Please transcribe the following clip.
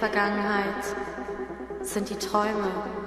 Vergangenheit sind die Träume.